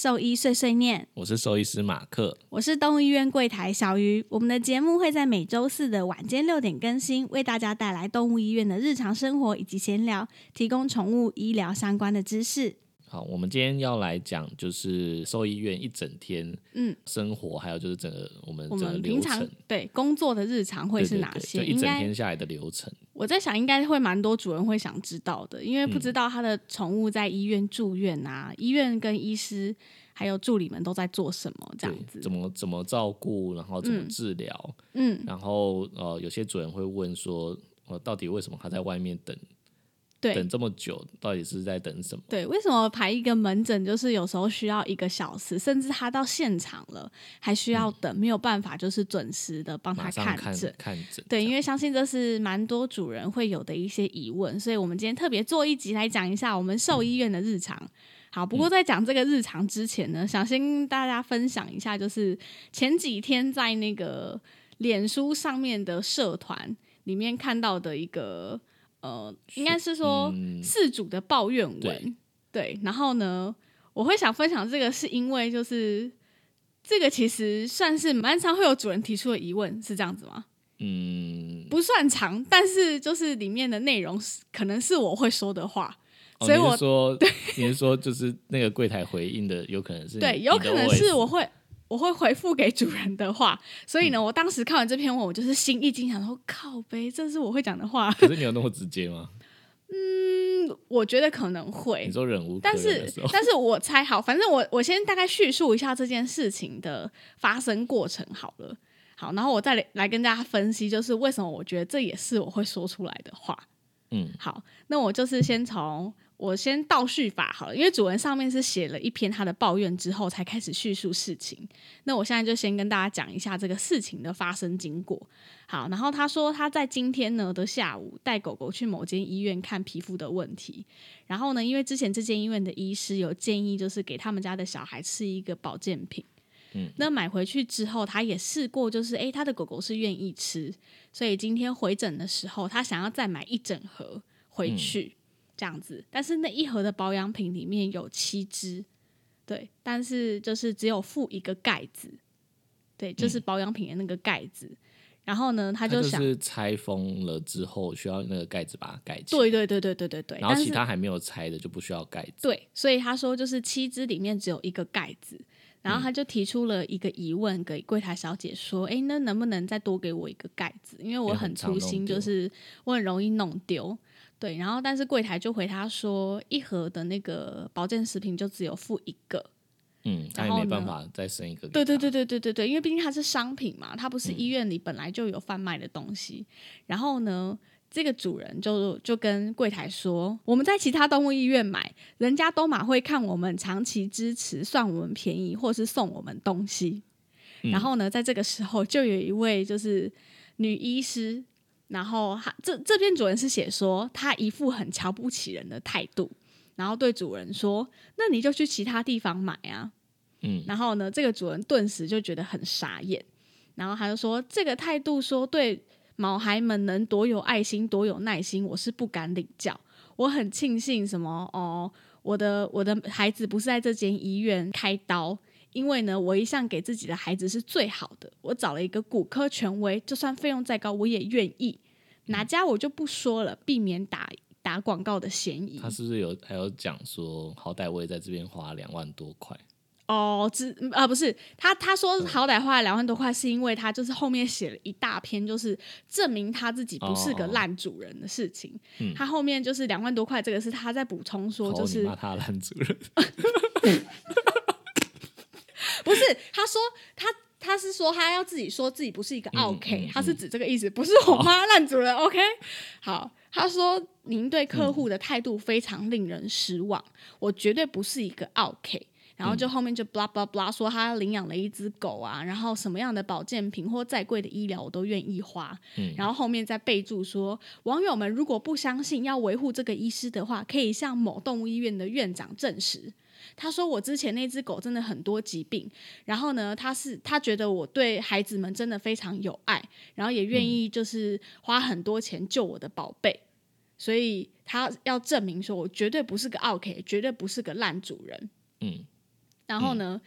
兽医碎碎念，我是兽医师马克，我是动物医院柜台小鱼。我们的节目会在每周四的晚间六点更新，为大家带来动物医院的日常生活以及闲聊，提供宠物医疗相关的知识。好，我们今天要来讲就是兽医院一整天嗯生活，还有就是整个我们我整个流们平常程，对工作的日常会是哪些？对就一整天下来的流程。我在想，应该会蛮多主人会想知道的，因为嗯不知道他的宠物在医院住院啊，医院跟医师还有助理们都在做什么这样，子。怎么怎么照顾，然后怎么嗯治疗，嗯，然后呃，有些主人会问说，呃，到底为什么他在外面等等对这么久，到底是在等什么？对，为什么排一个门诊就是有时候需要一个小时，甚至他到现场了还需要等，没有办法就是准时的帮他看诊。看诊，对，因为为相信这是蛮多主人会有的一些疑问，所以我们今天特别做一集来讲一下我们兽医院的日常。好，不嗯过在讲这个日常之前呢，想先跟大家分享一下，就是前几天在那个脸书上面的社团里面看到的一个呃，应该是说嗯事主的抱怨文。对对，然后呢，我会想分享这个，是因为就是这个其实算是蛮常会有主人提出的疑问，是这样子吗？嗯，不算长，但是就是里面的内容是可能是我会说的话，哦所以我说你是说就是那个柜台回应的，有可能是对，有可能是。我会我会回复给主人的话，所以呢，我当时看完这篇文，我就是心一惊，想说靠呗，这是我会讲的话。可是你有那么直接吗？嗯，我觉得可能会你，说忍无可但是 但是我猜好，反正我我先大概叙述一下这件事情的发生过程好了。好，然后我再来来跟大家分析，就是为什么我觉得这也是我会说出来的话。嗯，好，那我就是先从我先倒叙法好了，因为主文上面是写了一篇他的抱怨之后才开始叙述事情。那我现在就先跟大家讲一下这个事情的发生经过。好，然后他说他在今天呢的下午带狗狗去某间医院看皮肤的问题，然后呢，因为之前这间医院的医师有建议，就是给他们家的小孩吃一个保健品。嗯，那买回去之后，他也试过，就是诶，他的狗狗是愿意吃，所以今天回诊的时候，他想要再买一整盒回去，这样子。但是那一盒的保养品里面有七支，对，但是就是只有附一个盖子，对，就是保养品的那个盖子。然后呢，他就想，是拆封了之后需要那个盖子把它盖起来，对对对对对对对，然后其他还没有拆的就不需要盖子。对，所以他说就是七支里面只有一个盖子，然后他就提出了一个疑问给柜台小姐说：“哎，那能不能再多给我一个盖子？因为我很很粗心，就是我很容易弄丢。”对，然后但是柜台就回他说，一盒的那个保健食品就只有付一个。嗯，他也没办法再生一个。对对对对对对对，因为毕竟它是商品嘛，它不是嗯医院里本来就有贩卖的东西。然后呢，这个主人就就跟柜台说，我们在其他动物医院买，人家都马会看我们长期支持，算我们便宜，或是送我们东西。嗯然后呢，在这个时候，就有一位就是女医师，然后他这这篇主人是写说，他一副很瞧不起人的态度，然后对主人说：“那你就去其他地方买啊。”嗯，然后呢，这个主人顿时就觉得很傻眼，然后他就说：“这个态度说对毛孩们能多有爱心、多有耐心，我是不敢领教。我很庆幸什么哦，我的我的孩子不是在这间医院开刀。”因为呢，我一向给自己的孩子是最好的，我找了一个骨科权威，就算费用再高，我也愿意。哪家我就不说了，避免打打广告的嫌疑。他是不是有还有讲说，好歹我也在这边花两万多块？哦，只啊不是他，他说好歹花了两万多块，是因为他就是后面写了一大篇，就是证明他自己不是个哦烂主人的事情。嗯他后面就是两万多块，这个是他在补充说，就哦，是他烂主人，不是他说他他是说他要自己说自己不是一个嗯 OK，、嗯他是指这个意思，不是我妈烂主人 OK。好，他说您对客户的态度非常令人失望，我绝对不是一个 OK。然后就后面就 blah blah blah 说他领养了一只狗啊，然后什么样的保健品或再贵的医疗我都愿意花。嗯然后后面再备注说，网友们如果不相信要维护这个医师的话，可以向某动物医院的院长证实。他说我之前那只狗真的很多疾病，然后呢，他是他觉得我对孩子们真的非常有爱，然后也愿意就是花很多钱救我的宝贝，所以他要证明说我绝对不是个 OK，绝对不是个烂主人。嗯，然后呢，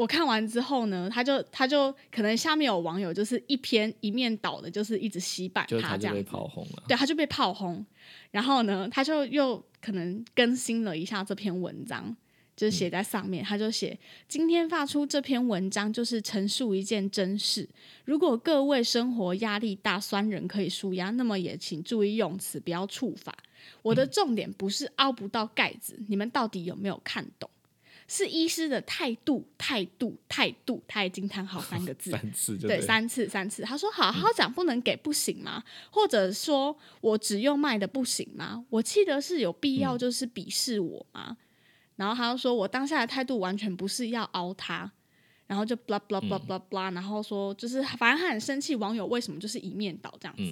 我看完之后呢，他就他就可能下面有网友就是一篇一面倒的，就是一直洗版就是他就被他这样子，炮轰了。对，他就被炮轰。然后呢，他就又可能更新了一下这篇文章，就是写在上面，他就写今天发出这篇文章，就是陈述一件真事。如果各位生活压力大，酸人可以舒压，那么也请注意用词，不要触法。我的重点不是凹不到盖子，你们到底有没有看懂？是医师的态度，态度，态度，他已经叹好三个字。三次就对，三次三次。他说：“好好讲，不能给不行吗？或者说我只用卖的不行吗？我记得是有必要就是鄙视我吗？”然后他又说：“我当下的态度完全不是要凹他。”然后就 blah blah blah blah blah，、然后说就是反正他很生气，网友为什么就是一面倒这样子？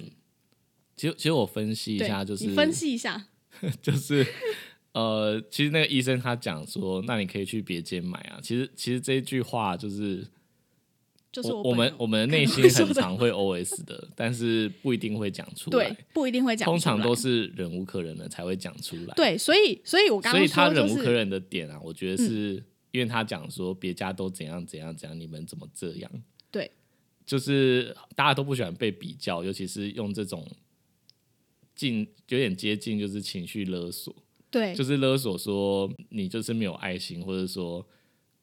其实其实我分析一对，下，就是你分析一下，就是呃，其实那个医生他讲说，那你可以去别间买啊。其实其实这一句话就是就是我们我们内心很常会 OS 的，但是不一定会讲出对来。不一定会讲出来，通常都是忍无可忍了才会讲出来。对，所以所以我刚所以他刚说就是嗯忍无可忍的点啊，我觉得是因为他讲说别家都怎样怎样怎样，你们怎么这样？对，就是大家都不喜欢被比较，尤其是用这种近有点接近就是情绪勒索，对就是勒索说你就是没有爱心，或者说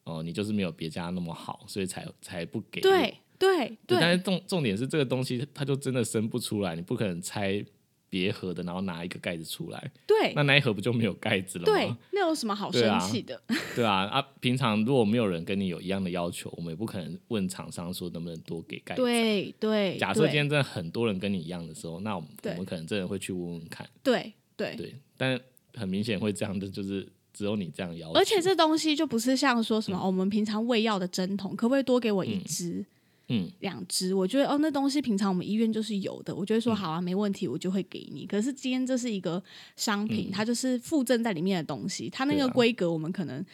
哦、你就是没有别家那么好，所以才才不给我。对对对对但是重重点是这个东西它就真的生不出来，你不可能拆别盒的，然后拿一个盖子出来，对那那一盒不就没有盖子了吗？对，那有什么好生气的？对啊，啊，平常如果没有人跟你有一样的要求，我们也不可能问厂商说能不能多给盖子。对对，假设今天真的很多人跟你一样的时候，那我们我们可能真的会去问问看。对对，对，但很明显会这样的，就是只有你这样要求。而且这东西就不是像说什么、哦我们平常喂药的针筒，可不可以多给我一支、嗯，两支？我觉得哦，那东西平常我们医院就是有的，我就会嗯说好啊，没问题，我就会给你。可是今天这是一个商品，它就是附赠在里面的东西，它那个规格我们可能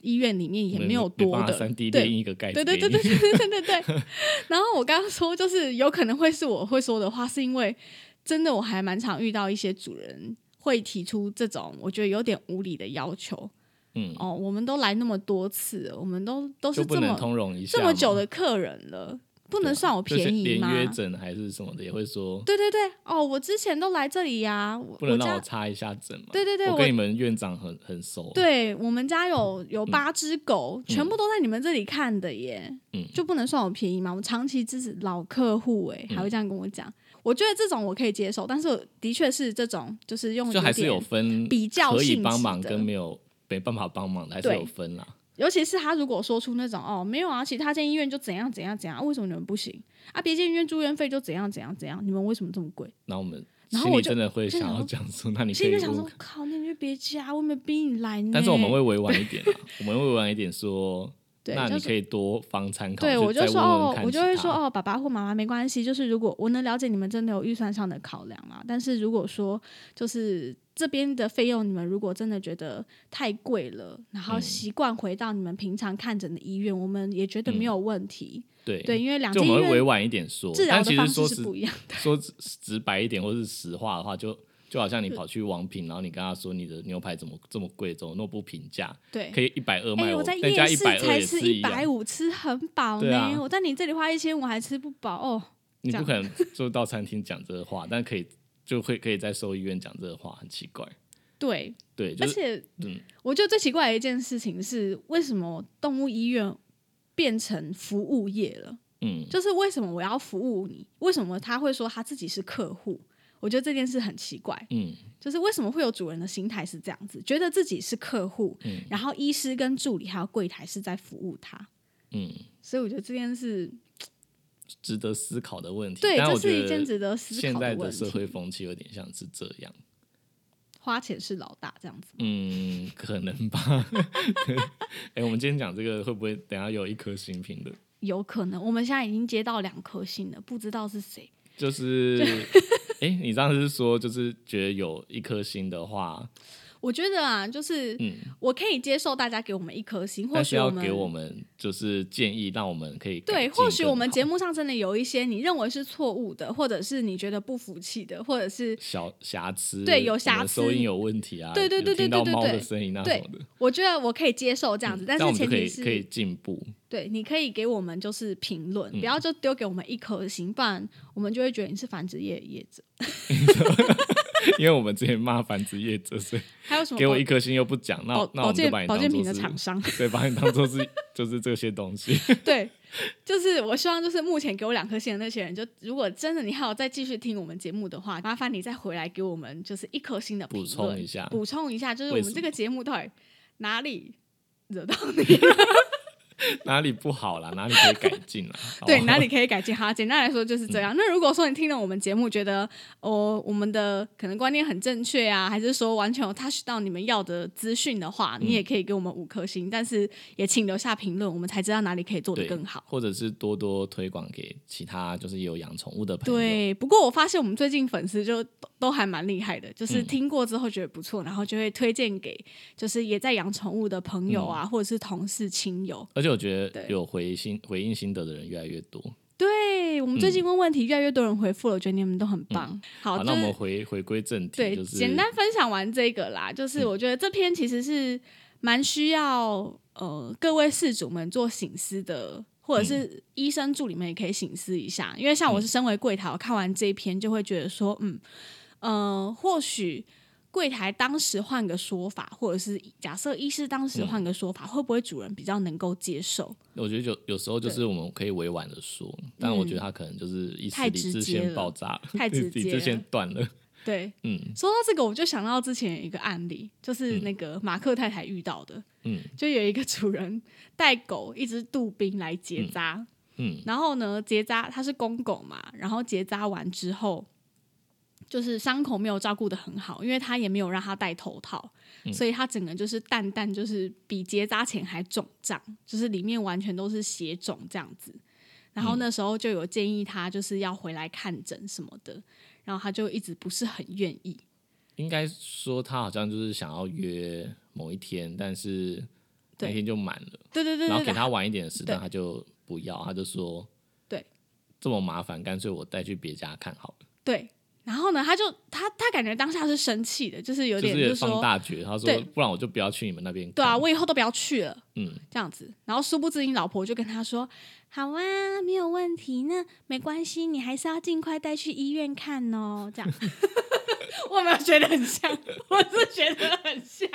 医院里面也没有多的，三 D 对一个盖子对对对给你对对对对对对。然后我刚刚说，就是有可能会是我会说的话，是因为真的我还蛮常遇到一些主人会提出这种我觉得有点无理的要求。嗯，哦，我们都来那么多次了，我们都都是这么通融一下这么久的客人了，不能算我便宜吗？连约诊还是什么的也会说，对对对，哦，我之前都来这里呀、我不能让家我插一下诊嘛。对对对我我跟你们院长很很熟。对我们家有有八只狗，全部都在你们这里看的耶，嗯就不能算我便宜吗？我长期支持老客户，哎，嗯还会这样跟我讲。我觉得这种我可以接受，但是的确是这种，就是用就还是有分比较可以帮忙的跟没有没办法帮忙的，还是有分啦。尤其是他如果说出那种哦，没有啊，其他间医院就怎样怎样怎样，啊为什么你们不行啊？别间医院住院费就怎样怎样怎样，你们为什么这么贵？然后我们然后我就心里真的会想要讲说，那你可以心里就想说问，靠，那你就别加，我没有逼你来呢。但是我们会委婉一点啊，我们会委婉一点说，对，那你可以多方参考。对，我就说哦我就会，说哦，爸爸或妈妈没关系，就是如果我能了解你们真的有预算上的考量啦，但是如果说就是这边的费用，你们如果真的觉得太贵了，然后嗯习惯回到你们平常看诊的医院，我们也觉得没有问题。对对，因为两就委婉一点说，治疗的方式是不一样的。说直 直白一点，或是实话的话，就就好像你跑去王品，然后你跟他说你的牛排怎么这么贵，怎么那么不平价，对，可以一百二哎、卖我在夜市才吃一百五，吃很饱呢。啊我在你这里花一千五还吃不饱哦。你不可能就到餐厅讲这个话，但可以就会可以在兽医院讲这个话，很奇怪。对，对，就是而且嗯，我觉得最奇怪的一件事情是，为什么动物医院变成服务业了？嗯，就是为什么我要服务你？为什么他会说他自己是客户？我觉得这件事很奇怪，嗯就是为什么会有主人的心态是这样子，觉得自己是客户，嗯然后医师跟助理还有柜台是在服务他，嗯，所以我觉得这件事，值得思考的问题。对，但这是一件值得思现考问在的社会题。风气有点像是这样。花钱是老大这样子，嗯，可能吧。对，哎、我们今天讲这个会不会等下有一颗新评的？有可能。我们现在已经接到两颗星了，不知道是谁。就是，哎、你上次是说就是觉得有一颗星的话，我觉得啊，就是嗯，我可以接受大家给我们一颗星，或许要给我们就是建议，让我们可以对，或许我们节目上真的有一些你认为是错误的，或者是你觉得不服气的，或者是小瑕疵，对有瑕疵收音有问题啊，对对对对对对对对声音啊对什么的，我觉得我可以接受这样子，但是前提是以可以进步。对，你可以给我们就是评论，嗯不要就丢给我们一颗星，不然我们就会觉得你是繁殖业业者。因为我们之前骂繁殖业者，所以还有什么给我一颗星又不讲，那保那我们把你保健品的厂商？对，把你当做是就是这些东西。对，就是我希望就是目前给我两颗星的那些人，就如果真的你还有再继续听我们节目的话，麻烦你再回来给我们就是一颗星的评补充一下补充一下，就是我们这个节目到底哪里惹到你？哪里不好啦？哪里可以改进啦？对，哪里可以改进？哈，简单来说就是这样。那如果说你听了我们节目，觉得哦，我们的可能观念很正确啊，还是说完全有 touch 到你们要的资讯的话，你也可以给我们五颗星，但是也请留下评论，我们才知道哪里可以做得更好。或者是多多推广给其他就是有养宠物的朋友。对，不过我发现我们最近粉丝就都都还蛮厉害的，就是嗯听过之后觉得不错，然后就会推荐给就是也在养宠物的朋友啊，或者是同事亲友。而且我觉得有回心回应心得的人越来越多。对我们最近问问题，越来越多人回复了，我觉得你们都很棒。好，嗯好，就是那我们回回归正题，对，就是简单分享完这个啦，就是我觉得这篇其实是蛮需要呃各位事主们做醒思的，或者是医生助理们也可以醒思一下，因为像我是身为柜台，我看完这一篇就会觉得说，嗯，呃，或许。柜台当时换个说法，或者是假设医师当时换个说法，会不会主人比较能够接受？我觉得有有时候就是我们可以委婉的说，但我觉得他可能就是一时太理智线直接了爆炸，太直理接智线了 断了。对，嗯。说到这个，我就想到之前有一个案例，就是那个马克太太遇到的，嗯。就有一个主人带狗一只杜宾来结扎，嗯。然后呢结扎它是公狗嘛，然后结扎完之后，就是伤口没有照顾的很好，因为他也没有让他戴头套，嗯所以他整个就是蛋蛋就是比结扎前还肿胀，就是里面完全都是血肿这样子。然后那时候就有建议他就是要回来看诊什么的，然后他就一直不是很愿意。应该说他好像就是想要约某一天，但是那天就满了，对对对对对，然后给他晚一点的时段，他就不要，他就说对这么麻烦，干脆我带去别家看好了，对。然后呢，他就他他感觉当下是生气的，就是有点就说，放大决，他说对不然我就不要去你们那边看。对啊，我以后都不要去了。嗯，这样子。然后殊不知，你老婆就跟他说：“好啊，没有问题，那没关系，你还是要尽快带去医院看哦。”这样，我有没有觉得很像？我是觉得很像。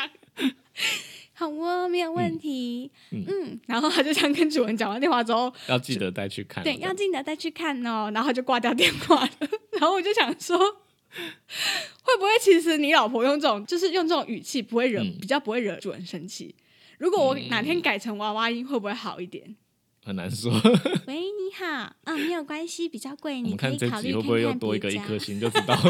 好哦，没有问题。嗯然后他就这样跟主人讲完电话之后，要记得带去看哦。对，要记得带去看哦。然后他就挂掉电话了。然后我就想说，会不会其实你老婆用这种，就是用这种语气，不会惹、嗯比较不会惹主人生气？如果我哪天改成娃娃音，会不会好一点？很难说。喂，你好，嗯，没有关系，比较贵，你可以考虑会不会又多一个一颗星，就知道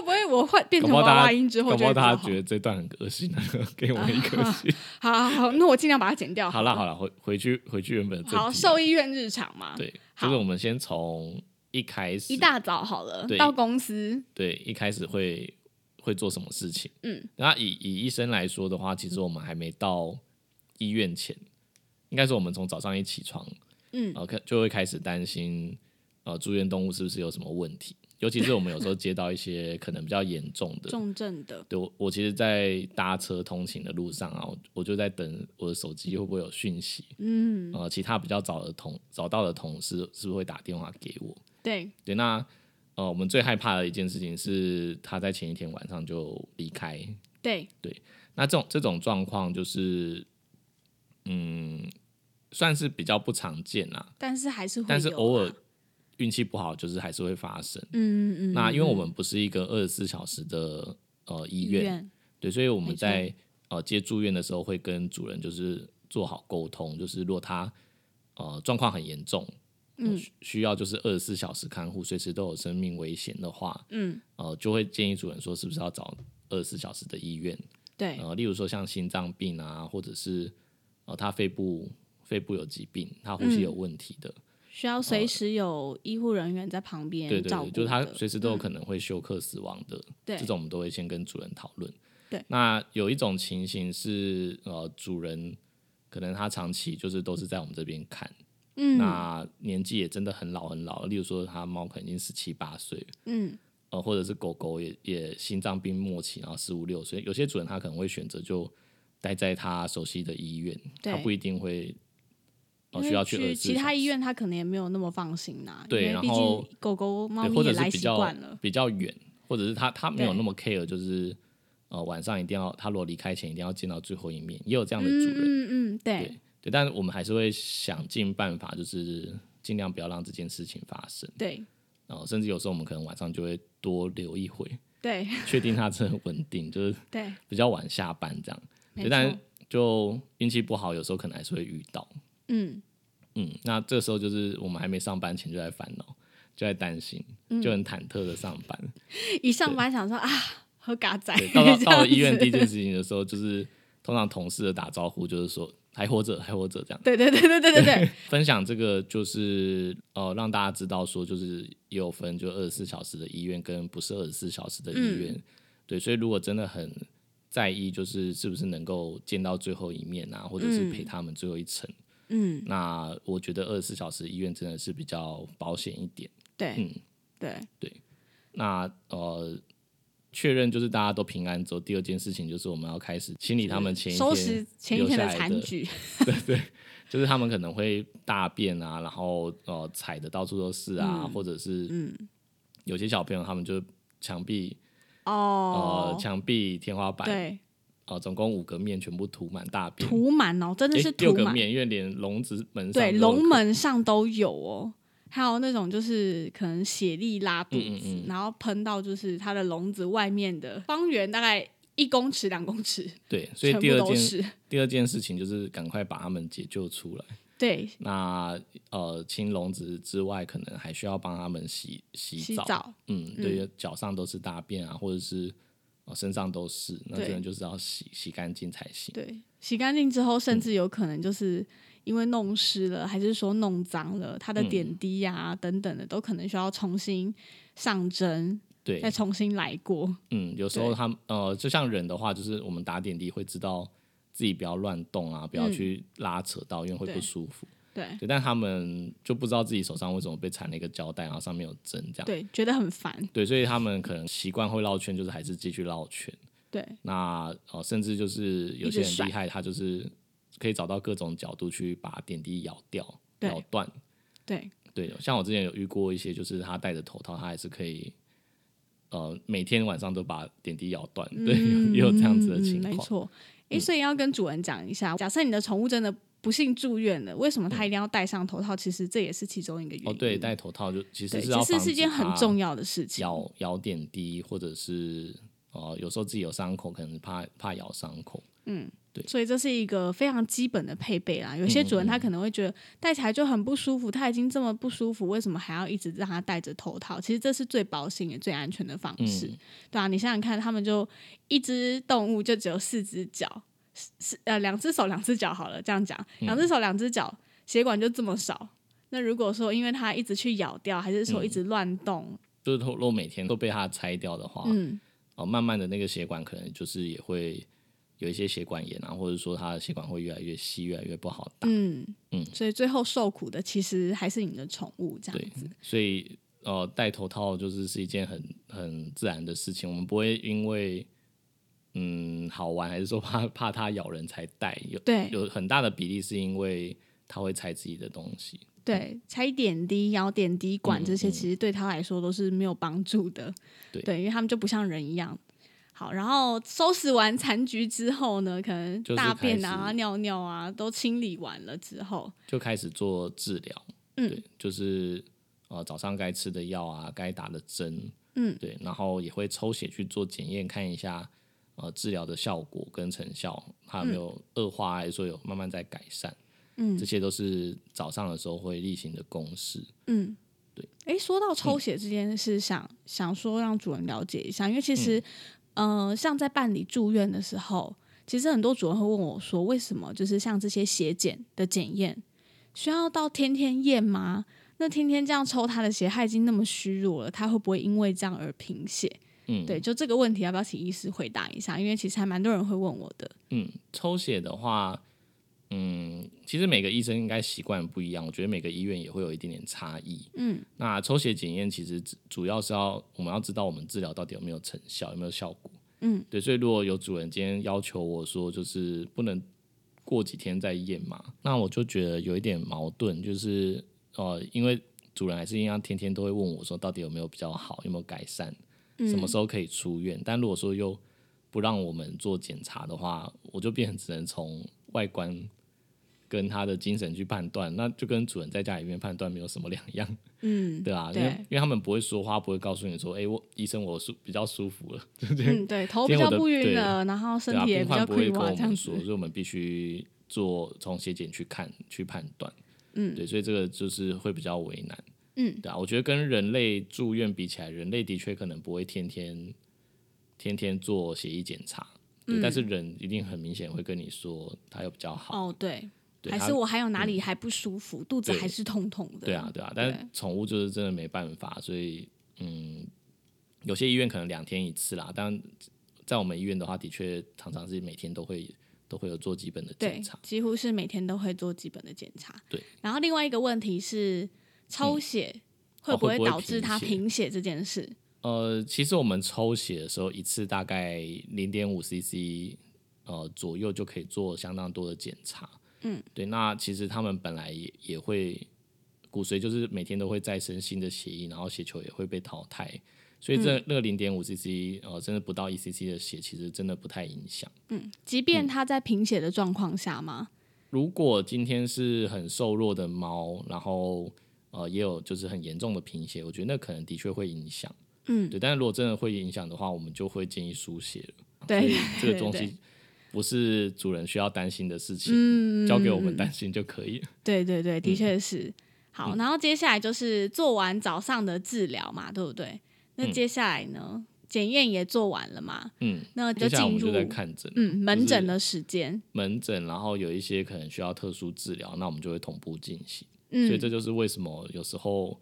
会。不会我换变成娃娃音之后搞不好大家觉得这段很恶心，给我们一颗心。好好好，那我尽量把它剪掉。好了好了，回回去回去原本的好，题兽医院日常嘛，对，就是我们先从一开始一大早好了，到公司，对一开始会会做什么事情。嗯，那以以医生来说的话，其实我们还没到医院前，应该是我们从早上一起床，嗯呃，开就会开始担心，呃，住院动物是不是有什么问题？尤其是我们有时候接到一些可能比较严重的，重症的，对我我其实，在搭车通勤的路上啊，我我就在等我的手机会不会有讯息，嗯，呃，其他比较早的同找到的同事是不是会打电话给我？对，对，那呃，我们最害怕的一件事情是他在前一天晚上就离开。对。对，那这种这种状况就是，嗯，算是比较不常见啦，但是还是会啊，但是偶尔运气不好，就是还是会发生。嗯，嗯嗯，那因为我嗯。们不是一个二十四小时的呃医医院，院，对，所以我们在呃接住院的时候会跟主人就是做好沟通，就是如果他呃状况很严重，嗯，需需要就是二十四小时看护，随时都有生命危险的话，嗯，呃，就会建议主人说是不是要找二十四小时的医院，对，呃，例如说像心脏病啊，或者是呃他肺部肺部有疾病，他呼吸有问题的，需要随时有医护人员在旁边对照顾就是他的随时都有可能会休克死亡的，对。这种我们都会先跟主人讨论。对，那有一种情形是，呃，主人可能他长期就是都是在我们这边看，嗯。那年纪也真的很老很老了，例如说他猫可能已经十七八岁，嗯。呃，或者是狗狗也也心脏病末期，然后十五六岁，有些主人他可能会选择就待在他熟悉的医院，他不一定会。需要去24其他医院，他可能也没有那么放心呐、对然后狗狗、猫，也来习者是比较惯了。比较远，或者是他他没有那么 care，就是呃晚上一定要他如果离开前一定要见到最后一面，也有这样的主人，嗯嗯嗯，对对对，但是我们还是会想尽办法，就是尽量不要让这件事情发生，对然后甚至有时候我们可能晚上就会多留一回，对确定它真的稳定，就是 对，比较晚下班这样，没对，但，就运气不好，有时候可能还是会遇到，嗯嗯，那这时候就是我们还没上班前就在烦恼，就在担心，嗯就很忐忑的上班。一上班想说啊，喝嘎仔对，，到到 到了医院第一件事情的时候，就是通常同事的打招呼就是说还活着，还活着这样。对对对对对对对，分享这个就是呃让大家知道说，就是也有分就二十四小时的医院跟不是二十四小时的医嗯院。对，所以如果真的很在意，就是是不是能够见到最后一面啊，或者是陪他们最后一程，嗯，那我觉得二十四小时医院真的是比较保险一点。对嗯，对。对，那呃。确认就是大家都平安之后，第二件事情就是我们要开始清理他们前一天收拾前一天的留下来的残局，就是他们可能会大便啊，然后呃踩的到处都是啊，嗯。或者是嗯。有些小朋友他们就墙壁、哦。呃，墙壁、天花板，对，呃，总共五个面全部涂满大便，涂满哦，真的是涂满，六个面，因为连笼子门上对，都有可龙门上都有哦。还有那种就是可能血力拉肚子，嗯嗯嗯然后喷到就是它的笼子外面的方圆大概一公尺两公尺，对，所以第二件都是。第二件事情就是赶快把它们解救出来。对，那呃，清笼子之外，可能还需要帮他们洗洗澡。洗澡，嗯，对，脚上都是大便啊，或者是呃身上都是，那对真的就是要洗洗干净才行。对，洗干净之后，嗯甚至有可能就是因为弄湿了，还是说弄脏了，它的嗯点滴呀、等等的，都可能需要重新上针，对，再重新来过。嗯，有时候他们呃，就像人的话，就是我们打点滴会知道自己不要乱动啊，不要嗯去拉扯到，因为会不舒服。对对，但他们就不知道自己手上为什么被缠了一个胶带，然后上面有针这样。对，觉得很烦。对，所以他们可能习惯会绕圈，就是还是继续绕圈。对那呃，甚至就是有些人厉害，他就是可以找到各种角度去把点滴咬掉、咬断。对对，像我之前有遇过一些，就是他戴着头套，他还是可以，呃，每天晚上都把点滴咬断。对，也有这样子的情况。嗯没错。诶，所以要跟主人讲一下，假设你的宠物真的不幸住院了，为什么他一定要戴上头套？其实这也是其中一个原因。哦，对，戴头套就其实，是要其实是一件很重要要的事情。咬咬点滴，或者是哦，有时候自己有伤口，可能怕怕咬伤口。嗯，对所以这是一个非常基本的配备啦。有些主人他可能会觉得戴起来就很不舒服，他已经这么不舒服，为什么还要一直让他戴着头套？其实这是最保险也最安全的方式，嗯对啊，你想想看，他们就一只动物就只有四只脚，是呃两只手两只脚好了，这样讲，嗯两只手两只脚，血管就这么少。那如果说因为它一直去咬掉，还是说一直乱动，就是如果每天都被它拆掉的话，嗯，哦，慢慢的那个血管可能就是也会有一些血管炎啊，或者说它的血管会越来越细，越来越不好打。嗯。嗯。所以最后受苦的其实还是你的宠物这样子。，所以呃，戴头套就是是一件很很自然的事情，我们不会因为嗯好玩，还是说怕怕它咬人才带，有对有很大的比例是因为它会拆自己的东西。对，拆点滴、咬点滴管嗯这些，嗯其实对他来说都是没有帮助的。对因为他们就不像人一样。好，然后收拾完残局之后呢，可能大便啊、尿尿啊都清理完了之后，就开始做治疗，嗯对，就是呃早上该吃的药啊，该打的针，嗯，对，然后也会抽血去做检验，看一下呃治疗的效果跟成效，它有没有恶化，还是说有慢慢在改善，嗯这些都是早上的时候会例行的公式。嗯，对。哎，说到抽血这件事，想想说让主人了解一下，因为其实，嗯呃，像在办理住院的时候，其实很多主人会问我说，为什么就是像这些血检的检验需要到天天验吗？那天天这样抽他的血，他已经那么虚弱了，他会不会因为这样而贫血？嗯，对，就这个问题要不要请医师回答一下？因为其实还蛮多人会问我的。嗯，抽血的话，嗯，其实每个医生应该习惯不一样，我觉得每个医院也会有一点点差异。嗯，那抽血检验其实主主要是要我们要知道我们治疗到底有没有成效，有没有效果。嗯，对，所以如果有主人今天要求我说，就是不能过几天再验嘛，那我就觉得有一点矛盾，就是呃，因为主人还是一样天天都会问我说，到底有没有比较好，有没有改善，什么时候可以出院？但如果说又不让我们做检查的话，我就变成只能从外观跟他的精神去判断，那就跟主人在家里面判断没有什么两样，嗯，对啊，因对为因为他们不会说话，不会告诉你说，哎、我医生我舒比较舒服了，对不对？嗯，对，头比较不晕了，然后身体也比较不会溃跟我们说，。所以我们必须做从血检去看去判断。嗯对，所以这个就是会比较为难。嗯，对啊，我觉得跟人类住院比起来，人类的确可能不会天天天天做血液检查，对，但是人一定很明显会跟你说他有比较好。哦，对，对他还是我还有哪里还不舒服，肚子对还是痛痛的。对啊，对啊，但是对宠物就是真的没办法，所以嗯，有些医院可能两天一次啦，但在我们医院的话，的确常常是每天都会都会有做基本的对检查，。几乎是每天都会做基本的检查。对，然后另外一个问题是，抽血会不会导致他贫血贫血这件事？呃，其实我们抽血的时候，一次大概零点五 CC 呃左右就可以做相当多的检查。嗯，对。那其实他们本来也也会骨髓就是每天都会再生新的血液，然后血球也会被淘汰，所以这、那个零点五 CC 呃，真的不到一 CC 的血，其实真的不太影响。嗯即便它在贫血的状况下吗？如果今天是很瘦弱的猫，然后呃也有就是很严重的贫血，我觉得那可能的确会影响。嗯，对，但是如果真的会影响的话，我们就会建议输血了。对这个东西不是主人需要担心的事情，嗯，交给我们担心就可以了。对对对，嗯的确是。好，然后接下来就是做完早上的治疗嘛，对不对？那嗯接下来呢，检验也做完了嘛，嗯，那就进入接下来我们就在看诊，嗯门诊的时间。门诊，然后有一些可能需要特殊治疗，那我们就会同步进行。嗯，所以这就是为什么有时候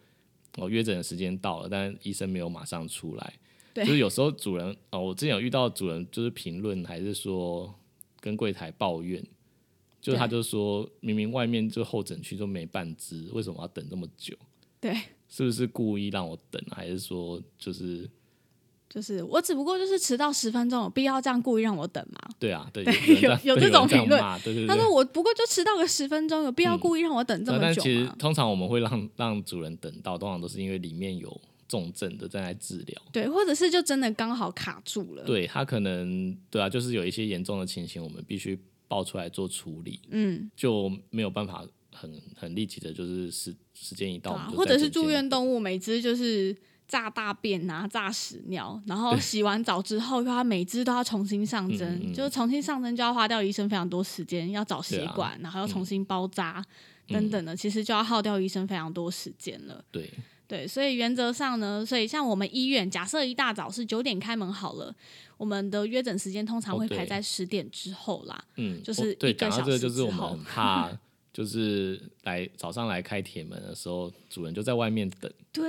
我、约诊的时间到了，但医生没有马上出来。对就是有时候主人哦，我之前有遇到主人就是评论，还是说跟柜台抱怨，就对他就说明明外面就候诊区都没半只，为什么要等这么久？对，是不是故意让我等，还是说就是就是我只不过就是迟到十分钟，有必要这样故意让我等吗？对啊？对，对有有有这种评论。他说我不过就迟到个十分钟，有必要嗯故意让我等这么久但其实？通常我们会让让主人等到，通常都是因为里面有重症的正在治疗。对，或者是就真的刚好卡住了。，对他可能对啊，就是有一些严重的情形，我们必须报出来做处理，嗯，就没有办法很很立即的，就是时时间一到，或者是住院动物，每只就是炸大便啊、炸屎尿，然后洗完澡之后，又要每只都要重新上针，嗯嗯就是重新上针就要花掉医生非常多时间，要找血管，然后要重新包扎、等等的，其实就要耗掉医生非常多时间了。对。对，所以原则上呢，所以像我们医院，假设一大早是九点开门好了，我们的约诊时间通常会排。在十点之后啦。嗯，就是一个小时之后就是我们很 怕，就是来早上来开铁门的时候，主人就在外面等，对，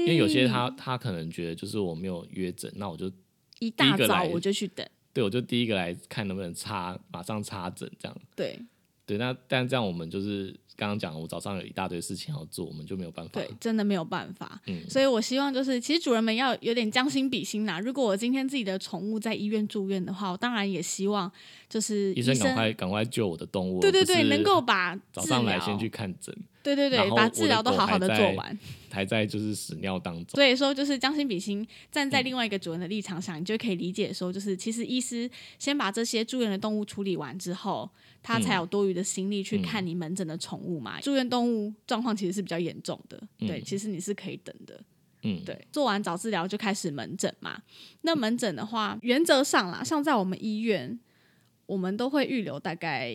因为有些他他可能觉得就是我没有约诊，那我就一大早我就去等。对我就第一个来看能不能插，马上插诊这样。对对，那但这样我们就是刚刚讲，我早上有一大堆事情要做，我们就没有办法。对，真的没有办法。嗯所以我希望就是，其实主人们要有点将心比心啦。如果我今天自己的宠物在医院住院的话，我当然也希望就是医生赶快赶快救我的动物，对对对，能够把早上来先去看诊，对对对把治疗都好好的做完。还在就是屎尿当中。所以说，就是将心比心，站嗯在另外一个主人的立场上，你就可以理解说，就是其实医师先把这些住院的动物处理完之后，他才有多余的心力去嗯看你门诊的宠物嘛。住院动物状况其实是比较严重的，对，嗯其实你是可以等的。嗯，对，做完早治疗就开始门诊嘛。那门诊的话，原则上啦，像在我们医院，我们都会预留大概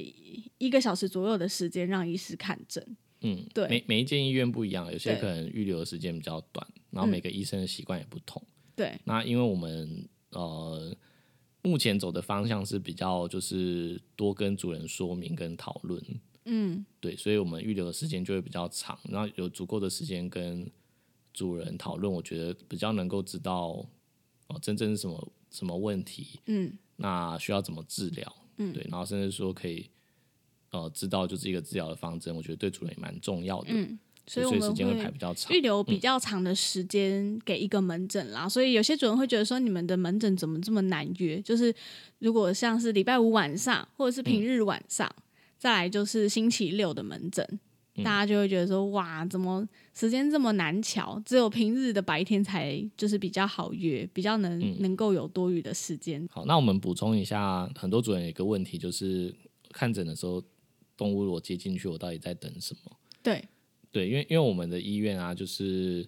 一个小时左右的时间让医师看诊。嗯，对。每每一间医院不一样，有些可能预留的时间比较短，然后每个医生的习惯也不同。对，那因为我们呃目前走的方向是比较就是多跟主人说明跟讨论，嗯。对，所以我们预留的时间就会比较长，然后有足够的时间跟主人讨论，我觉得比较能够知道哦真正是什么什么问题，嗯。那需要怎么治疗，嗯。对，然后甚至说可以呃知道就是一个治疗的方针，我觉得对主人也蛮重要的，嗯，所以我们时间会排比较长预。留比较长的时间给一个门诊啦，所以有些主人会觉得说，你们的门诊怎么这么难约？就是如果像是礼拜五晚上或者是平日晚上，再来就是星期六的门诊，嗯大家就会觉得说，哇，怎么时间这么难瞧？只有平日的白天才就是比较好约，比较能、嗯能够有多余的时间。好，那我们补充一下，很多主人有一个问题就是看诊的时候，动物如果接进去，我到底在等什么？对，对，因为因为我们的医院啊，就是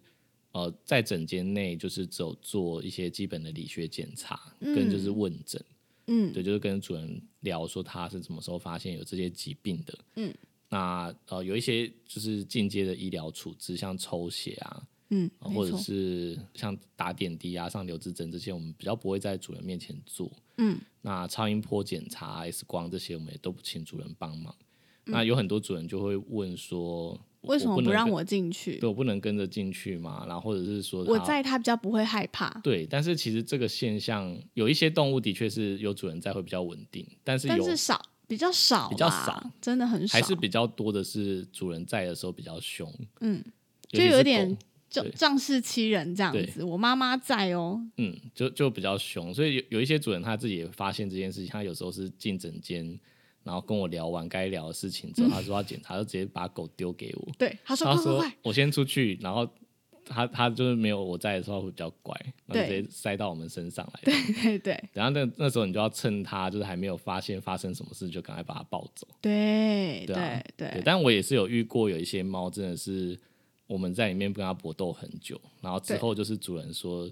呃，在诊间内就是只有做一些基本的理学检查，跟就是问诊，嗯。对，就是跟主人聊说他是什么时候发现有这些疾病的，嗯，那呃有一些就是进阶的医疗处置，像抽血啊，嗯，呃或者，是像打点滴啊、上留置针这些，我们比较不会在主人面前做。嗯，那超音波检查、X 光这些，我们也都不请主人帮忙。嗯那有很多主人就会问说，为什么不让我进去？对我不能跟着进去嘛？然后或者是说我在他比较不会害怕，对，但是其实这个现象有一些动物的确是有主人在会比较稳定，但是有但是少比较少啦，比较少真的很少，还是比较多的是主人在的时候比较凶，嗯，就有点狗对就仗势欺人这样子。我妈妈在哦，嗯，就就比较凶，所以有有一些主人他自己也发现这件事情，他有时候是进诊间，然后跟我聊完该聊的事情之后，他说要检查，就直接把狗丢给我，对，他说他说我先出去，然后他他就是没有我在的时候会比较乖，然后直接塞到我们身上来，对对然后那那时候你就要趁他就是还没有发现发生什么事，就赶快把它抱走。对对啊对对，但我也是有遇过有一些猫真的是我们在里面跟它搏斗很久，然后之对。后就是主人说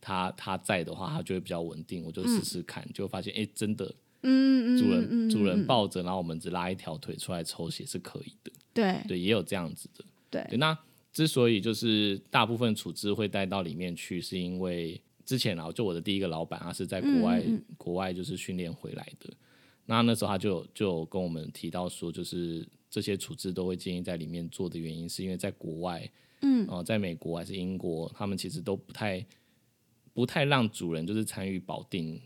他他在的话，它就会比较稳定，我就试试看，就发现哎、诶真的嗯嗯，主人、主人嗯抱着，然后我们只拉一条腿出来抽血是可以的，对。对，也有这样子的。对。对，那之所以就是大部分处置会带到里面去，是因为之前啊，就我的第一个老板，他是在国外、嗯国外就是训练回来的。那那时候他就有就有跟我们提到说，就是这些处置都会建议在里面做的原因，是因为在国外，嗯。呃，在美国还是英国，他们其实都不太不太让主人就是参与保定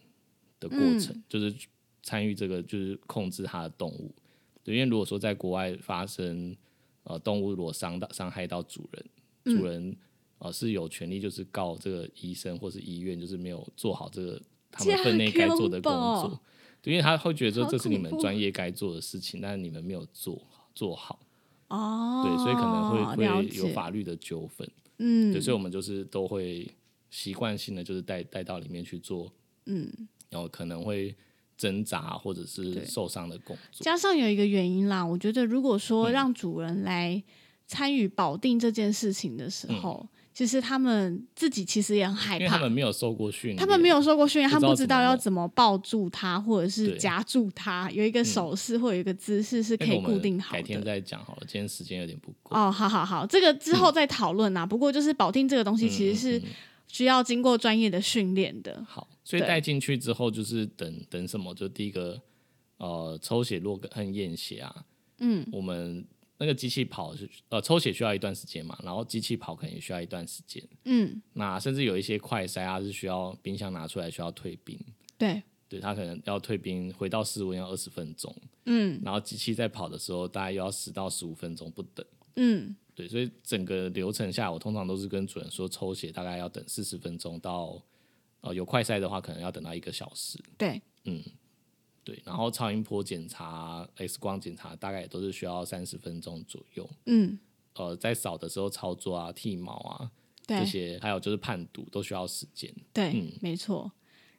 的过程，嗯就是参与这个就是控制它的动物。对，因为如果说在国外发生呃动物如果伤到伤害到主人，嗯主人、呃是有权利就是告这个医生或是医院，就是没有做好这个他们分内该做的工作。对，因为他会觉得说这是你们专业该做的事情，但是你们没有做做好，哦，对，所以可能会会有法律的纠纷。嗯对，所以我们就是都会习惯性的就是带带到里面去做，嗯，然后可能会挣扎或者是受伤的工作。加上有一个原因啦，我觉得如果说嗯让主人来参与保定这件事情的时候，其实他们自己其实也很害怕嗯因为他。们没有受过训练，他们没有受过训练，他们不知道要怎么抱住它，或者是夹住它，有一个手势或有一个姿势是可以固定好改天。再讲好了，今天时间有点不够。哦，好好好，这个之后再讨论啊。不过就是保定这个东西其实是需要经过专业的训练的。好，所以对。带进去之后就是等等什么？就第一个呃抽血落跟验血啊，嗯，我们那个机器跑是呃抽血需要一段时间嘛，然后机器跑可能也需要一段时间。嗯，那甚至有一些快筛啊是需要冰箱拿出来需要退冰，对，对，它可能要退冰，回到室温要二十分钟，嗯。然后机器在跑的时候大概又要十到十五分钟不等。嗯，对，所以整个流程下，我通常都是跟主人说，抽血大概要等四十分钟到，呃，有快筛的话，可能要等到一个小时。对，嗯，对，然后超音波检查、X 光检查，大概也都是需要三十分钟左右。嗯呃，在扫的时候操作啊、剃毛啊这些，还有就是判读，都需要时间。对，嗯没错。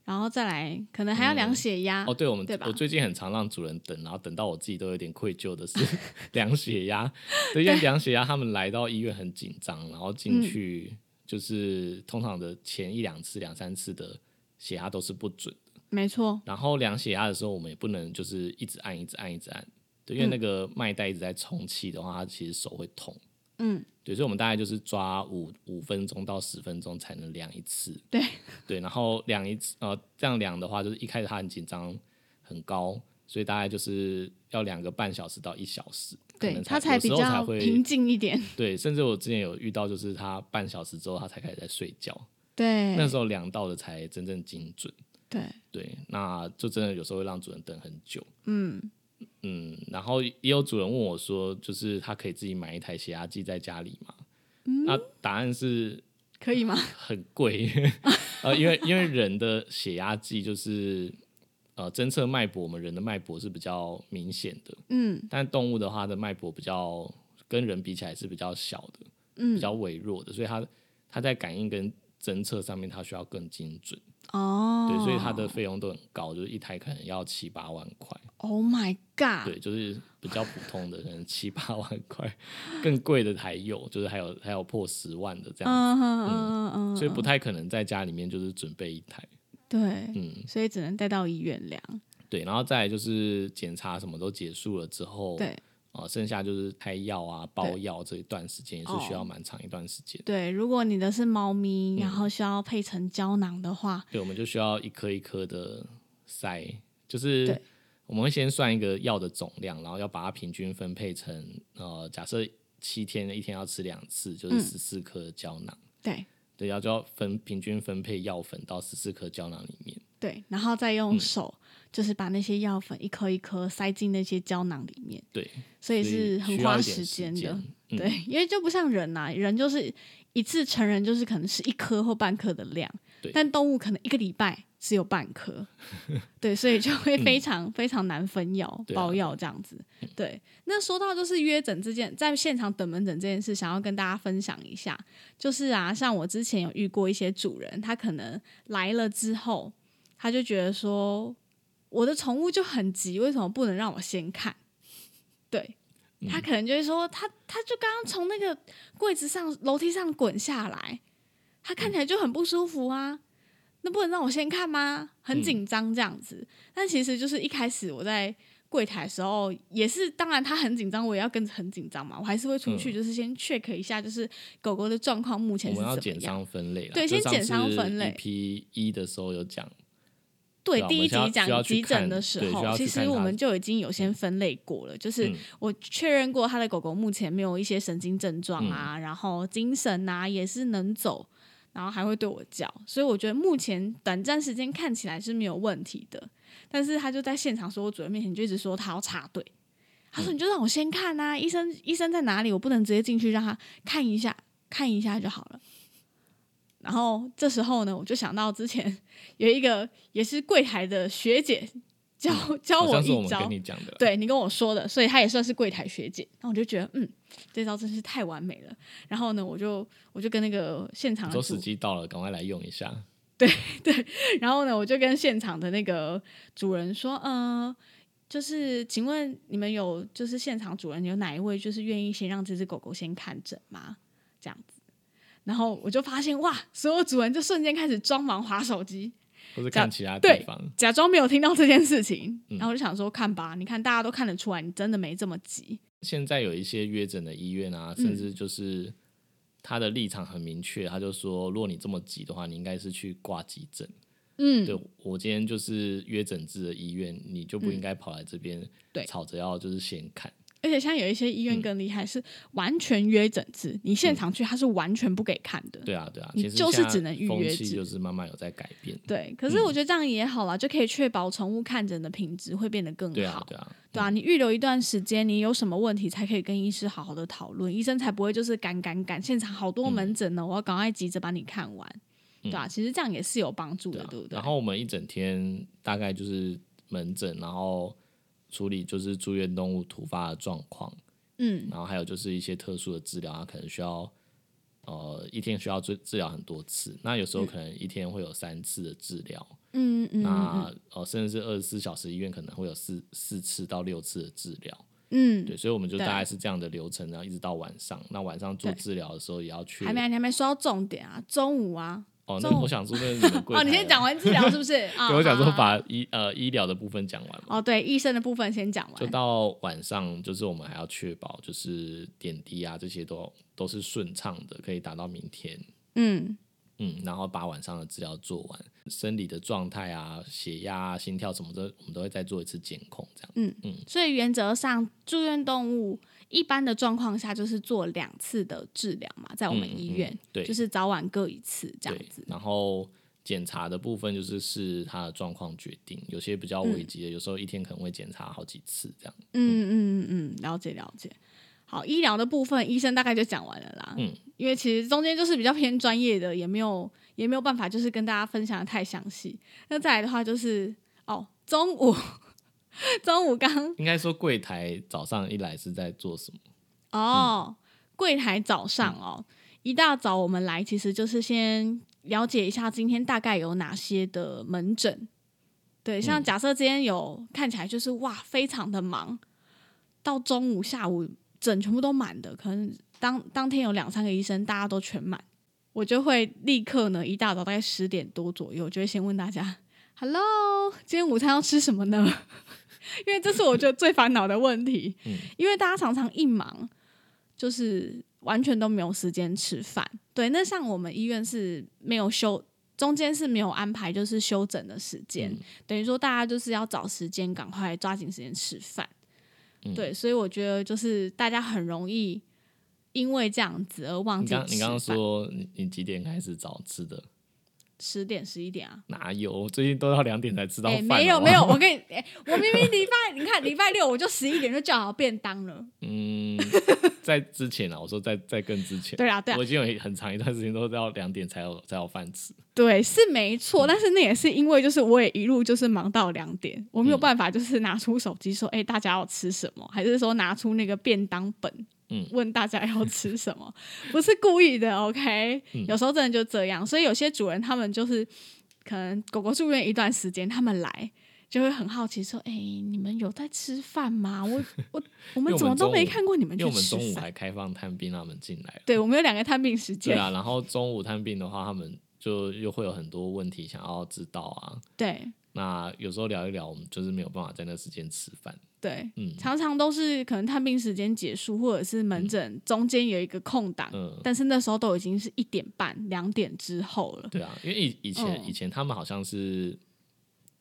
然后再来，可能还要量血压。哦，对，我们对吧我最近很常让主人等，然后等到我自己都有点愧疚的是 量血压。对，因为量血压，他们来到医院很紧张，然后进嗯去就是通常的前一两次、两三次的血压都是不准的。没错，然后量血压的时候，我们也不能就是一直按、一直按、一直按，对，因嗯为那个脉带一直在充气的话，它其实手会痛。嗯，对，所以我们大概就是抓五五分钟到十分钟才能量一次。对 对，然后量一次，呃，这样量的话，就是一开始他很紧张，很高，所以大概就是要两个半小时到一小时，可对能他才比较平静一点。对，甚至我之前有遇到，就是他半小时之后他才开始在睡觉，对，那时候量到的才真正精准。对，对，那就真的有时候会让主人等很久。嗯，嗯，然后也有主人问我说，就是他可以自己买一台血压计在家里吗？那答案是可以吗？很贵，呃，因为因为人的血压计就是呃侦测脉搏，我们人的脉搏是比较明显的，嗯。但动物的话它的脉搏比较跟人比起来是比较小的，嗯。比嗯，较微弱的，所以它它在感应跟侦测上面它需要更精准，哦，对，所以它的费用都很高，就是一台可能要七八万块，Oh my God，对，就是比较普通的可能七八万块，更贵的还有，就是还有还有破十万的这样子，嗯嗯嗯嗯，所以不太可能在家里面就是准备一台，对，嗯。所以只能带到医院量。对，然后再来就是检查什么都结束了之后，对啊、剩下就是开药啊、包药这一段时间也是需要蛮长一段时间。对，如果你的是猫嗯咪，然后需要配成胶囊的话，对，我们就需要一颗一颗的塞，就是我们会先算一个药的总量，然后要把它平均分配成呃，假设七天一天要吃两次，就是嗯十四颗胶囊。对对，要就要分平均分配药粉到十四颗胶囊里面。对，然后再嗯用手，就是把那些药粉一颗一颗塞进那些胶囊里面，对，所以是很花时间的。对，因为就不像人呐、人就是一次成人就是可能是一颗或半颗的量对，但动物可能一个礼拜只有半颗，对，所以就会非常、非常难分药、包药这样子。对，那说到就是约诊这件，在现场等门诊这件事，想要跟大家分享一下，就是啊，像我之前有遇过一些主人，他可能来了之后，他就觉得说，我的宠物就很急，为什么不能让我先看？对。他可能就会说，他他就刚刚从那个柜子上、楼梯上滚下来，他看起来就很不舒服啊。那不能让我先看吗？很紧张这样子。但其实就是一开始我在柜台的时候，也是当然他很紧张，我也要跟着很紧张嘛。我还是会出去，就是先 check 一下，就是狗狗的状况目前我是怎么们要减样。伤分类啦，对先减伤分类 EP 一的时候有讲，对，第一集讲急诊的时候，其实我们就已经有先分类过了，就是嗯我确认过他的狗狗目前没有一些神经症状嗯啊，然后精神啊也是能走，然后还会对我叫，所以我觉得目前短暂时间看起来是没有问题的。但是他就在现场所有主任面前就一直说他要插队，他说嗯你就让我先看啊，医生医生在哪里？我不能直接进去让他看一下看一下就好了。然后这时候呢，我就想到之前有一个也是柜台的学姐教 教我一招像是我们跟，你讲的，对你跟我说的，所以她也算是柜台学姐。那我就觉得，嗯，这招真是太完美了。然后呢，我就我就跟那个现场时机到了，赶快来用一下。对对然后呢，我就跟现场的那个主人说，嗯、就是请问你们有就是现场主人有哪一位就是愿意先让这只狗狗先看诊吗？这样子，然后我就发现哇，所有主人就瞬间开始装忙划手机，或是看其他地方，假装没有听到这件事情。嗯然后我就想说，看吧，你看大家都看得出来，你真的没这么急。现在有一些约诊的医院啊，嗯甚至就是他的立场很明确，他就说，如果你这么急的话，你应该是去挂急诊。嗯，对我今天就是约诊制的医院，你就不应该跑来这边，对吵着要就是先看。而且像有一些医院更厉害，是完全约诊制，你现场去他是完全不给看的。对啊，对啊，你就是只能预约就是慢慢有在改变。对，可是我觉得这样也好啦，就可以确保宠物看诊的品质会变得更好。对啊，对啊，对啊，你预留一段时间，你有什么问题才可以跟医师好好的讨论，医生才不会就是赶赶赶，现场好多门诊呢，我要赶快急着把你看完，对啊，其实这样也是有帮助的，对啊对不对？然后我们一整天大概就是门诊，然后处理就是住院动物突发的状况，嗯，然后还有就是一些特殊的治疗，它可能需要呃一天需要治治疗很多次，那有时候可能一天会有三次的治疗，嗯嗯那呃甚至是二十四小时医院可能会有四四次到六次的治疗，嗯，对，所以我们就大概是这样的流程，然后一直到晚上，那晚上做治疗的时候也要去还没还没说到重点啊，中午啊，哦，那我想说那是你们柜哦，你先讲完治疗是不是？啊，对，我想说把医呃医疗的部分讲完嘛。哦，对，医生的部分先讲完就，到晚上，就是我们还要确保，就是点滴啊这些都都是顺畅的，可以打到明天。嗯嗯，然后把晚上的治疗做完。生理的状态啊、血压、啊、心跳什么的，我们都会再做一次监控，这样。嗯嗯，所以原则上住院动物一般的状况下就是做两次的治疗嘛，在我们医院，嗯对就是早晚各一次这样子，。然后检查的部分就是视他的状况决定，有些比较危急的，有时候一天可能会检查好几次这样。嗯嗯嗯嗯，了解了解。好，医疗的部分医生大概就讲完了啦。嗯，因为其实中间就是比较偏专业的，也没有也没有办法就是跟大家分享的太详细。那再来的话就是哦，中午 中午刚应该说柜台早上一来是在做什么？哦，柜台早上哦，一大早我们来，其实就是先了解一下今天大概有哪些的门诊。对，像假设今天有看起来就是哇，非常的忙，到中午、下午诊全部都满的，可能当当天有两三个医生，大家都全满，我就会立刻呢，一大早大概十点多左右，就会先问大家：“Hello，今天午餐要吃什么呢？” 因为这是我觉得最烦恼的问题，因为大家常常一忙，就是完全都没有时间吃饭。对，那像我们医院是没有休，中间是没有安排就是休整的时间，等于说大家就是要找时间赶快抓紧时间吃饭。对，所以我觉得就是大家很容易因为这样子而忘你记你刚刚饭。说你你几点开始找吃的？十点十一点啊？哪有？我最近都要两点才吃到哎、饭、没有没有，我跟你哎、我明明礼拜 你看礼拜六我就十一点就叫好便当了。嗯，在之前啊，我说在在更之前，对啊对啊我已经有很长一段时间都要两点才有才有饭吃。对，是没错，但是那也是因为就是我也一路就是忙到两点，我没有办法就是拿出手机说，哎、大家要吃什么，还是说拿出那个便当本，嗯问大家要吃什么，不是故意的，OK，、有时候真的就这样，所以有些主人他们就是可能狗狗住院一段时间，他们来。就会很好奇说：“哎、你们有在吃饭吗？我我我们怎么都没看过你们去因为我们。中午还开放探病，让他们进来。对，我们有两个探病时间。对啊，然后中午探病的话，他们就又会有很多问题想要知道啊。对那有时候聊一聊，我们就是没有办法在那时间吃饭。对，嗯常常都是可能探病时间结束，或者是门诊中间有一个空档，嗯，但是那时候都已经是一点半、两点之后了。对啊，因为以以前、嗯以前他们好像是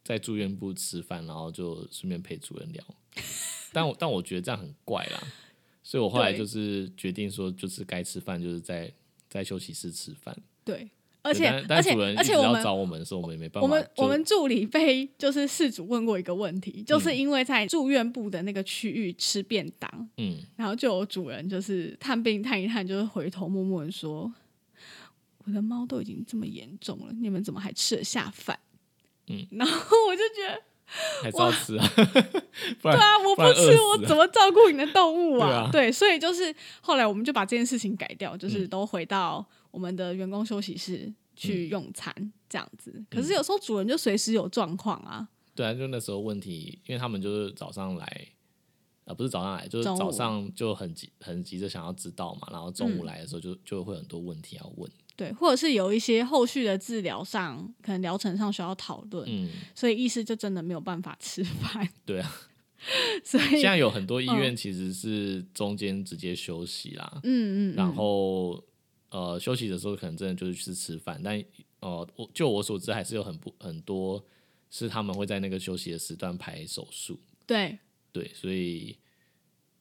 在住院部吃饭，然后就顺便陪主任聊。但我但我觉得这样很怪啦，所以我后来就是决定说，就是该吃饭就是在在休息室吃饭。对，而且而且而且我们要找我们的时候，我们也没办法。我们我们助理被就是事主问过一个问题，嗯就是因为在住院部的那个区域吃便当，嗯，然后就有主人就是探病探一探，就是回头默默的说：“我的猫都已经这么严重了，你们怎么还吃得下饭？”嗯，然后我就觉得。还照吃啊，对啊，我不吃，我怎么照顾你的动物对啊对，所以就是后来我们就把这件事情改掉，嗯就是都回到我们的员工休息室去用餐这样子。嗯。可是有时候主人就随时有状况啊，对啊，就那时候问题，因为他们就是早上来，啊、不是早上来，就是早上就很急很急着想要知道嘛，然后中午嗯。来的时候就、就会很多问题要问，对，或者是有一些后续的治疗上，可能疗程上需要讨论，嗯，所以医师就真的没有办法吃饭，对啊，所以现在有很多医院其实是中间直接休息啦，嗯嗯嗯，然后呃休息的时候可能真的就是去吃饭，但呃我就我所知还是有很不很多是他们会在那个休息的时段排手术，对对，所以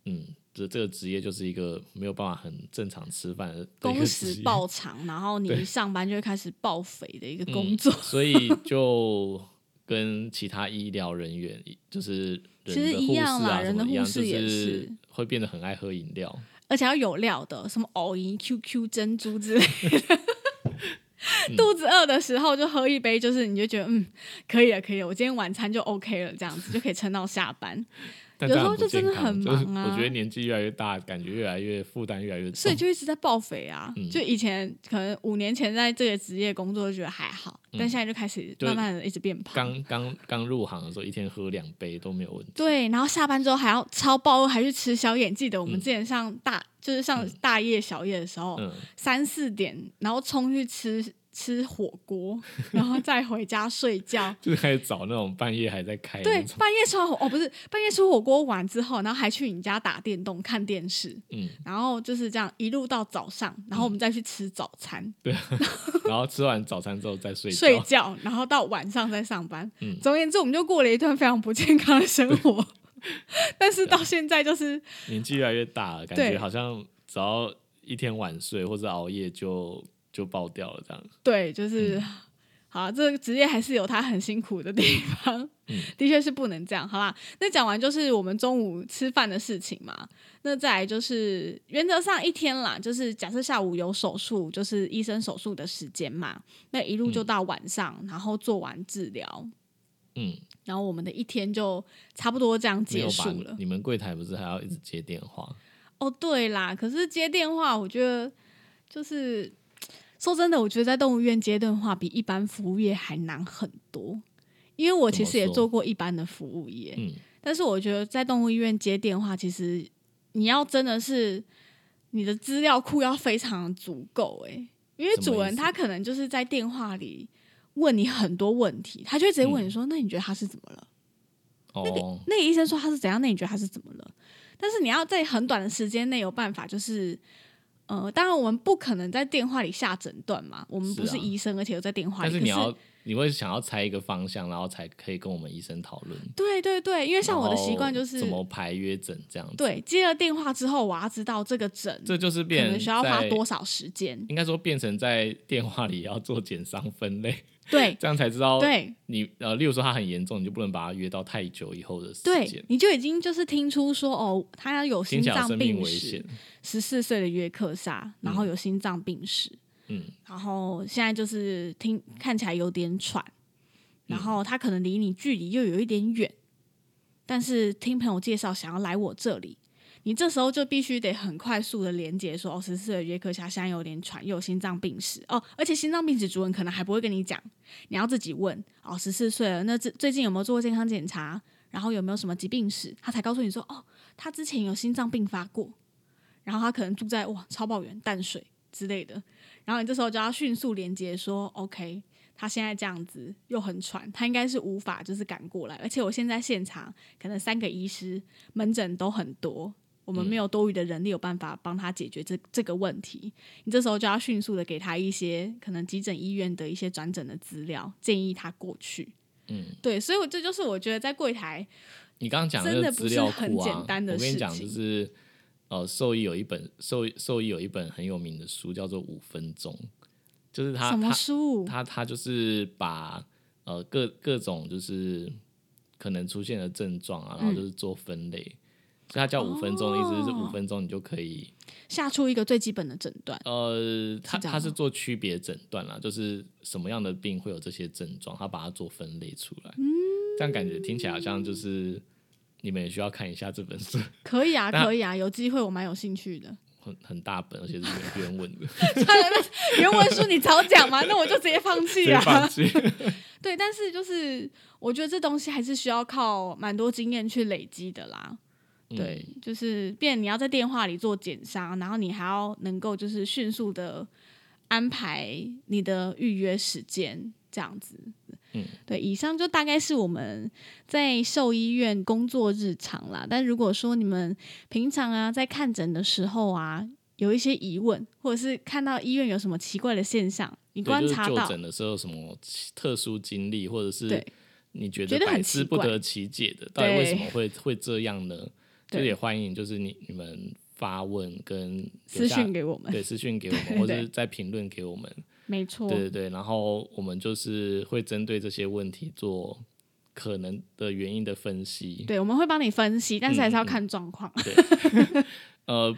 嗯，这这个职业就是一个没有办法很正常吃饭工时爆长，然后你一上班就会开始爆肥的一个 工嗯作。所以就跟其他医疗人员，就是人其实的护士一样啦啊什人的护士也是是会变得很爱喝饮料。而且要有料的，什么藕银、QQ 珍珠之类的。嗯肚子饿的时候就喝一杯，就是你就觉得嗯，可以了，可以了，我今天晚餐就 OK 了，这样子就可以撑到下班。有时候就真的很忙啊我觉得年纪越来越大，感觉越来越负担越来越重。所以就一直在爆肥啊。嗯就以前可能五年前在这个职业工作就觉得还好，但现在就开始慢慢的一直变胖。刚刚刚入行的时候，一天喝两杯都没有问题。对，然后下班之后还要超爆饿，还去吃宵夜。记得我们嗯之前上大、就是上大夜小夜的时候，嗯，三四点，然后冲去吃吃火锅，然后再回家睡觉。就是开始找那种半夜还在开的对半夜吃完火哦，不是半夜吃火锅完之后，然后还去你家打电动、看电视，嗯，然后就是这样一路到早上，然后我们再去吃早餐、对 然后吃完早餐之后再睡觉，睡觉，然后到晚上再上班。嗯总而言之，我们就过了一段非常不健康的生活。但是到现在就是年纪越来越大了，感对觉好像只要一天晚睡或者熬夜就就爆掉了这样。对，就是、嗯好，这个职业还是有它很辛苦的地方，嗯的确是不能这样。好啦，那讲完就是我们中午吃饭的事情嘛。那再来就是原则上一天啦，就是假设下午有手术，就是医生手术的时间嘛，那一路就到晚上，然后做完治疗，嗯，然后我们的一天就差不多这样没结？束了。你们柜台不是还要一直接电话？哦，对啦，可是接电话，我觉得就是说真的，我觉得在动物医院接电话比一般服务业还难很多。因为我其实也做过一般的服务业，嗯，但是我觉得在动物医院接电话，其实你要真的是你的资料库要非常足够哎，因为主人他可能就是在电话里问你很多问题，他就会直接问你说：“那你觉得他是怎么了？”哦，那个医生说他是怎样，那你觉得他是怎么了？但是你要在很短的时间内有办法，就是呃，当然我们不可能在电话里下诊断嘛，我们不是医生，而且又在电话里。可但是你要你会想要猜一个方向，然后才可以跟我们医生讨论。对对对，因为像我的习惯就是怎么排约诊这样子。，对接了电话之后，我要知道这个诊这就是可变能需要花多少时间。应该说变成在电话里要做减伤分类，对这样才知道对你呃，例如说他很严重，你就不能把他约到太久以后的时对间，，你就已经就是听出说哦，他有心脏病史险，。十四岁的约克萨，然后有心脏病史，嗯，然后现在就是听看起来有点喘，然后他可能离你距离又有一点远，但是听朋友介绍想要来我这里，你这时候就必须得很快速的连接说，哦，十四岁的约克夏现在有点喘，又有心脏病史哦，而且心脏病史主任可能还不会跟你讲，你要自己问哦，十四岁了，那最最近有没有做过健康检查？然后有没有什么疾病史？他才告诉你说，哦，他之前有心脏病发过，然后他可能住在哇超抱远淡水之类的，然后你这时候就要迅速连接说，OK，他现在这样子又很喘，他应该是无法就是赶过来，而且我现在现场可能三个医师门诊都很多。我们没有多余的人力有办法帮他解决这这个问题，你这时候就要迅速的给他一些可能急诊医院的一些转诊的资料，建议他过去。嗯，对，所以我这就是我觉得在柜台你刚刚讲真的不是很简单的我跟你讲，事情就是呃，兽医有一本兽医兽医有一本很有名的书，叫做《五分钟》，就是他什么他书？他他就是把呃各各种就是可能出现的症状啊，然后就是做分类，所以它叫五分钟的意思就是哦五分钟你就可以下出一个最基本的诊断。呃，他他是做区别诊断啦，就是什么样的病会有这些症状，他把它做分类出来，嗯这样感觉听起来好像就是你们也需要看一下这本书，可以啊，可以啊，有机会我蛮有兴趣的。很很大本，而且是原原文的，原文书你早讲嘛，那我就直接放直弃了。弃。对，但是就是我觉得这东西还是需要靠蛮多经验去累积的啦。对，就是变你要在电话里做减伤，然后你还要能够就是迅速的安排你的预约时间，这样子。嗯，对，以上就大概是我们在兽医院工作日常啦。但如果说你们平常啊在看诊的时候啊，有一些疑问，或者是看到医院有什么奇怪的现象，你对，就是就观察到，诊的时候有什么特殊经历，或者是你觉觉得很百思不得其解的，到底为什么会会这样呢？就对也欢迎就是你你们发问跟私下讯给我们，对私讯给我们，或者是在评论给我们，没错，对对对，然后我们就是会针对这些问题做可能的原因的分析。对，我们会帮你分析，但是还是要看状况。对。呃，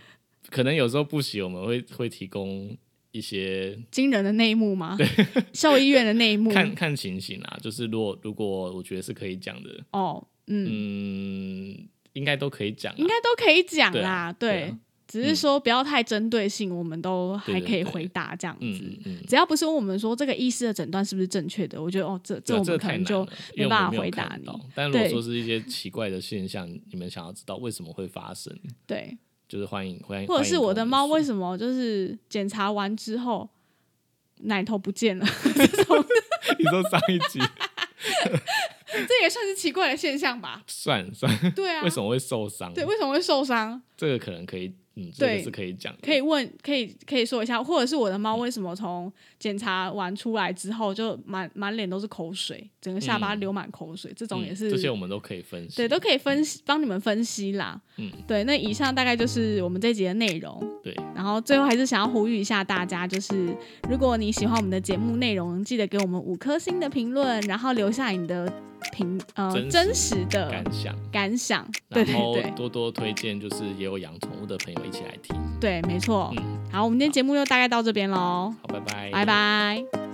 可能有时候不行，我们会会提供一些 惊人的内幕吗？对。兽医院的内幕。看看情形啊，就是如果如果我觉得是可以讲的，哦，嗯，嗯，应该都可以讲啊，应该都可以讲对啦，啊对只是说不要太针对性，我们都还可以回答这样嗯子。只要不是问我们说这个医师的诊断是不是正确的，我觉得哦，这这我们可能就没办法回答你。但如果对说是一些奇怪的现象，你们想要知道为什么会发生，对，就是欢迎欢迎，或者是我的猫为什么就是检查完之后奶头不见了 你说上一集这也算是奇怪的现象吧？算算，对啊，为什么会受伤？对，为什么会受伤？这个可能可以，嗯，这对个是可以讲。可以问，可以可以说一下，或者是我的猫为什么从检查完出来之后就满满脸都是口水，整个下巴嗯流满口水，这种嗯也是、这些我们都可以分析。对都可以分析帮你们分析啦。嗯，对，那以上大概就是我们这集的内容。对，然后最后还是想要呼吁一下大家，就是如果你喜欢我们的节目内容，记得给我们五颗星的评论，然后留下你的评呃真实的感想，感想。对对然后对多多推荐，就是也有养宠物的朋友一起来听。对，没错。嗯，好，我们今天节目就大概到这边喽，好，拜拜，拜拜。